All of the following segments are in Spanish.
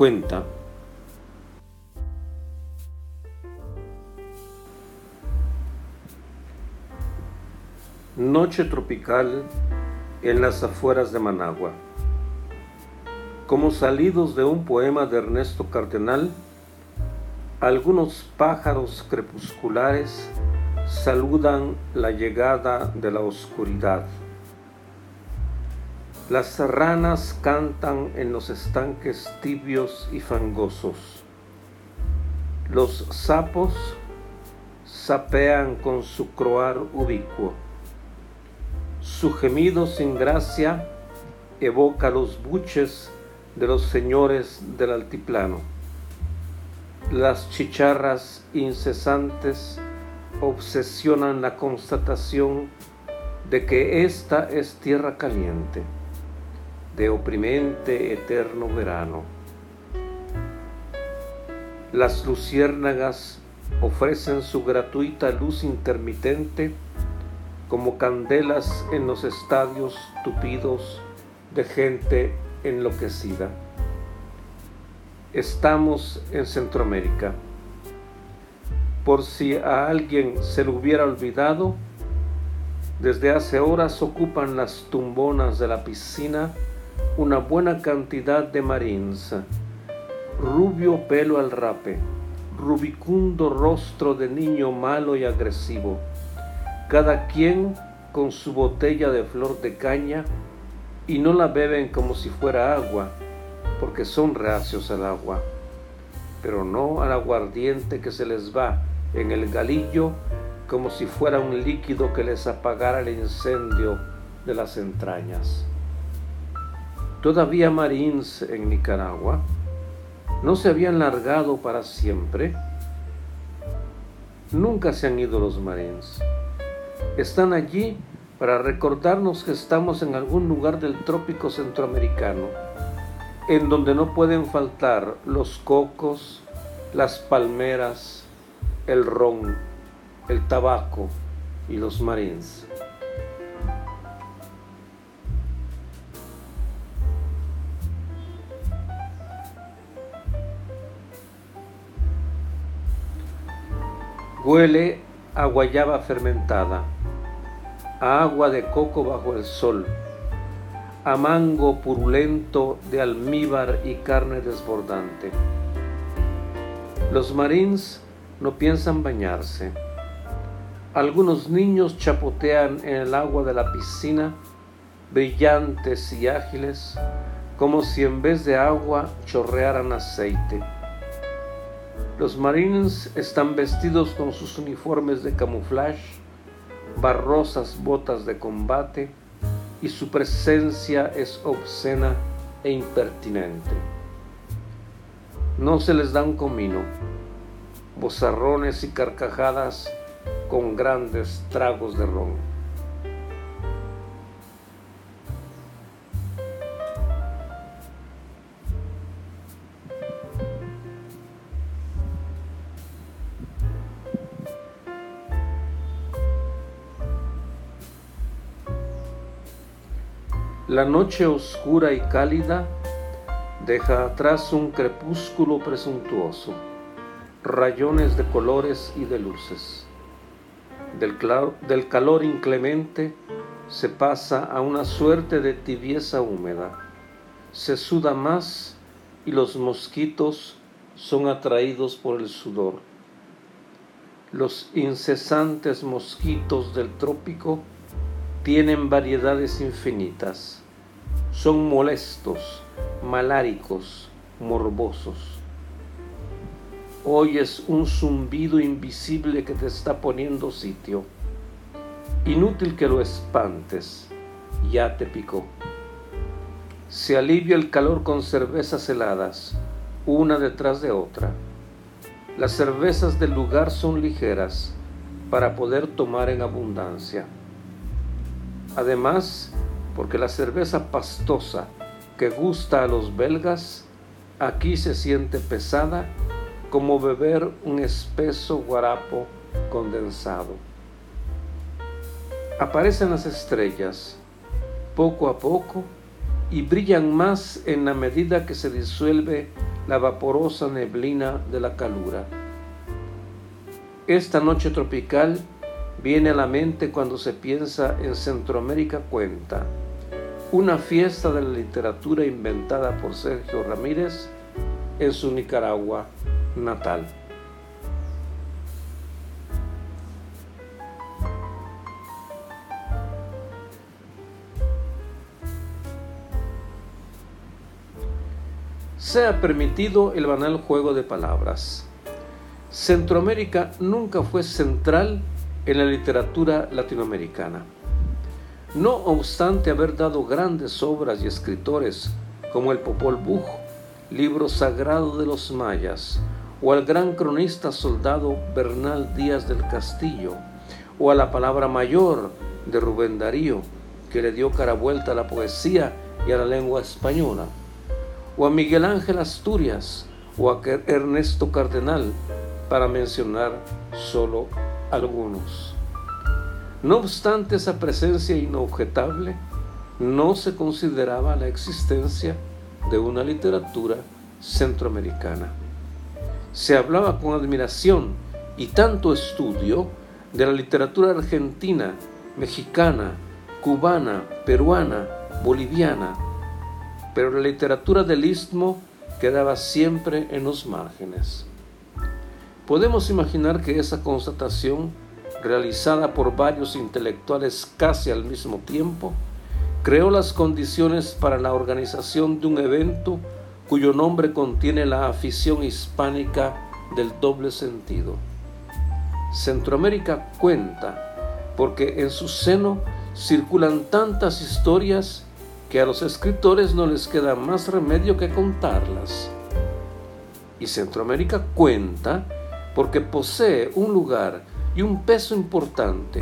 Cuenta. Noche tropical en las afueras de Managua. Como salidos de un poema de Ernesto Cardenal, algunos pájaros crepusculares saludan la llegada de la oscuridad. Las ranas cantan en los estanques tibios y fangosos. Los sapos sapean con su croar ubicuo. Su gemido sin gracia evoca los buches de los señores del altiplano. Las chicharras incesantes obsesionan la constatación de que esta es tierra caliente de oprimente eterno verano. Las luciérnagas ofrecen su gratuita luz intermitente como candelas en los estadios tupidos de gente enloquecida. Estamos en Centroamérica. Por si a alguien se le hubiera olvidado, desde hace horas ocupan las tumbonas de la piscina una buena cantidad de marines, rubio pelo al rape, rubicundo rostro de niño malo y agresivo, cada quien con su botella de flor de caña y no la beben como si fuera agua, porque son reacios al agua, pero no al aguardiente que se les va en el galillo como si fuera un líquido que les apagara el incendio de las entrañas todavía marines en Nicaragua, no se habían largado para siempre. Nunca se han ido los marines. Están allí para recordarnos que estamos en algún lugar del trópico centroamericano, en donde no pueden faltar los cocos, las palmeras, el ron, el tabaco y los marines. Huele a guayaba fermentada, a agua de coco bajo el sol, a mango purulento de almíbar y carne desbordante. Los marines no piensan bañarse. Algunos niños chapotean en el agua de la piscina, brillantes y ágiles, como si en vez de agua chorrearan aceite. Los marines están vestidos con sus uniformes de camuflaje, barrosas botas de combate y su presencia es obscena e impertinente. No se les da un comino, bozarrones y carcajadas con grandes tragos de ron. La noche oscura y cálida deja atrás un crepúsculo presuntuoso, rayones de colores y de luces. Del, calor inclemente se pasa a una suerte de tibieza húmeda. Se suda más y los mosquitos son atraídos por el sudor. Los incesantes mosquitos del trópico tienen variedades infinitas. Son molestos, maláricos, morbosos. Oyes un zumbido invisible que te está poniendo sitio. Inútil que lo espantes, ya te picó. Se alivia el calor con cervezas heladas, una detrás de otra. Las cervezas del lugar son ligeras para poder tomar en abundancia. Además, porque la cerveza pastosa que gusta a los belgas, aquí se siente pesada como beber un espeso guarapo condensado. Aparecen las estrellas poco a poco y brillan más en la medida que se disuelve la vaporosa neblina de la calura. Esta noche tropical viene a la mente cuando se piensa en Centroamérica Cuenta, una fiesta de la literatura inventada por Sergio Ramírez en su Nicaragua natal. Se ha permitido el banal juego de palabras. Centroamérica nunca fue central en la literatura latinoamericana. No obstante haber dado grandes obras y escritores como el Popol Vuh, libro sagrado de los mayas, o al gran cronista soldado Bernal Díaz del Castillo, o a la palabra mayor de Rubén Darío, que le dio cara vuelta a la poesía y a la lengua española, o a Miguel Ángel Asturias, o a Ernesto Cardenal, para mencionar solo algunos. No obstante esa presencia inobjetable, no se consideraba la existencia de una literatura centroamericana. Se hablaba con admiración y tanto estudio de la literatura argentina, mexicana, cubana, peruana, boliviana, pero la literatura del istmo quedaba siempre en los márgenes. Podemos imaginar que esa constatación, realizada por varios intelectuales casi al mismo tiempo, creó las condiciones para la organización de un evento cuyo nombre contiene la afición hispánica del doble sentido. Centroamérica cuenta porque en su seno circulan tantas historias que a los escritores no les queda más remedio que contarlas. Y Centroamérica cuenta porque posee un lugar y un peso importante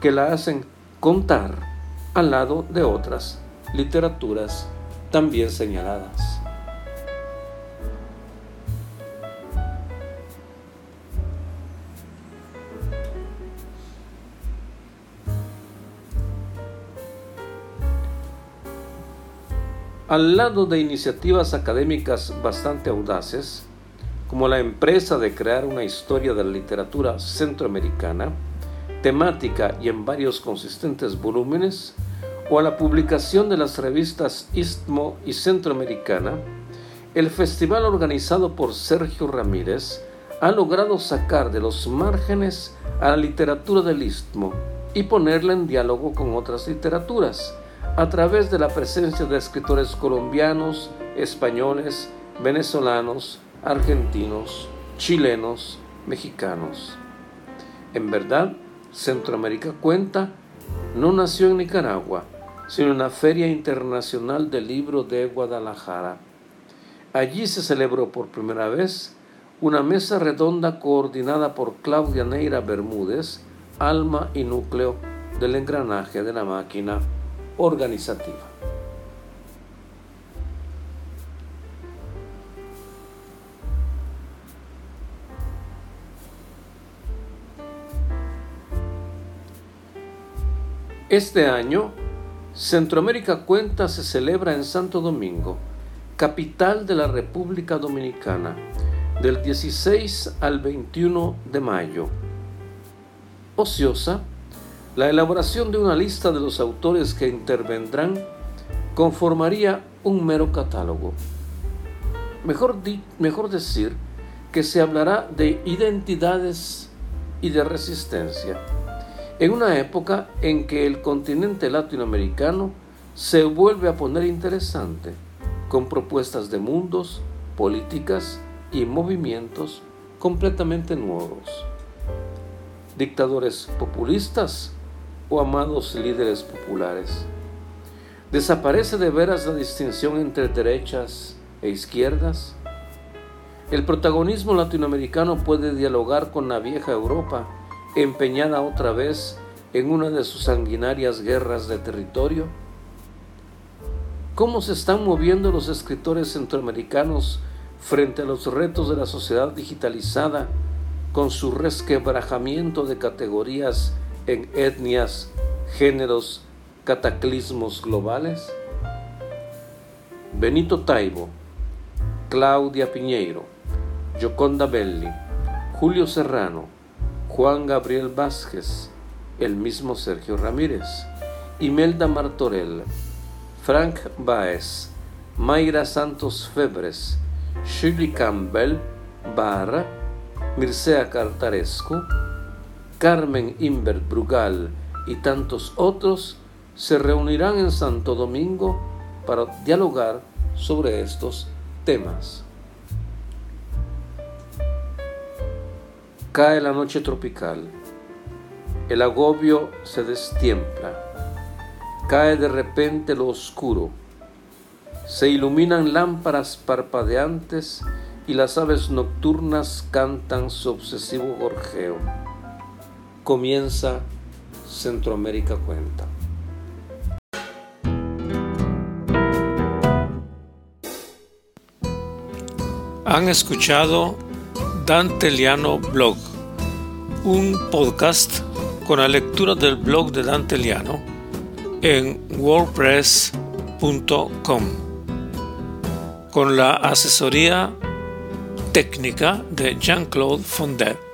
que la hacen contar al lado de otras literaturas también señaladas. Al lado de iniciativas académicas bastante audaces, como la empresa de crear una historia de la literatura centroamericana, temática y en varios consistentes volúmenes, o a la publicación de las revistas Istmo y Centroamericana, el festival organizado por Sergio Ramírez ha logrado sacar de los márgenes a la literatura del Istmo y ponerla en diálogo con otras literaturas, a través de la presencia de escritores colombianos, españoles, venezolanos, argentinos, chilenos, mexicanos. En verdad, Centroamérica Cuenta no nació en Nicaragua, sino en la Feria Internacional del Libro de Guadalajara. Allí se celebró por primera vez una mesa redonda coordinada por Claudia Neira Bermúdez, alma y núcleo del engranaje de la máquina organizativa. Este año, Centroamérica Cuenta se celebra en Santo Domingo, capital de la República Dominicana, del 16 al 21 de mayo. Ociosa la elaboración de una lista de los autores que intervendrán conformaría un mero catálogo. Mejor, mejor decir que se hablará de identidades y de resistencia, en una época en que el continente latinoamericano se vuelve a poner interesante, con propuestas de mundos, políticas y movimientos completamente nuevos. Dictadores populistas o amados líderes populares. Desaparece de veras la distinción entre derechas e izquierdas. El protagonismo latinoamericano puede dialogar con la vieja Europa, empeñada otra vez en una de sus sanguinarias guerras de territorio. ¿Cómo se están moviendo los escritores centroamericanos frente a los retos de la sociedad digitalizada con su resquebrajamiento de categorías en etnias, géneros, cataclismos globales? Benito Taibo, Claudia Piñeiro, Gioconda Belli, Julio Serrano, Juan Gabriel Vázquez, el mismo Sergio Ramírez, Imelda Martorell, Frank Baez, Mayra Santos Febres, Shirley Campbell, Barra, Mircea Cartaresco, Carmen Imbert Brugal y tantos otros se reunirán en Santo Domingo para dialogar sobre estos temas. Cae la noche tropical. El agobio se destiempla. Cae de repente lo oscuro. Se iluminan lámparas parpadeantes y las aves nocturnas cantan su obsesivo gorjeo. Comienza Centroamérica Cuenta. Han escuchado Dante Liano Blog, un podcast con la lectura del blog de Dante Liano en wordpress.com, con la asesoría técnica de Jean-Claude Fondet.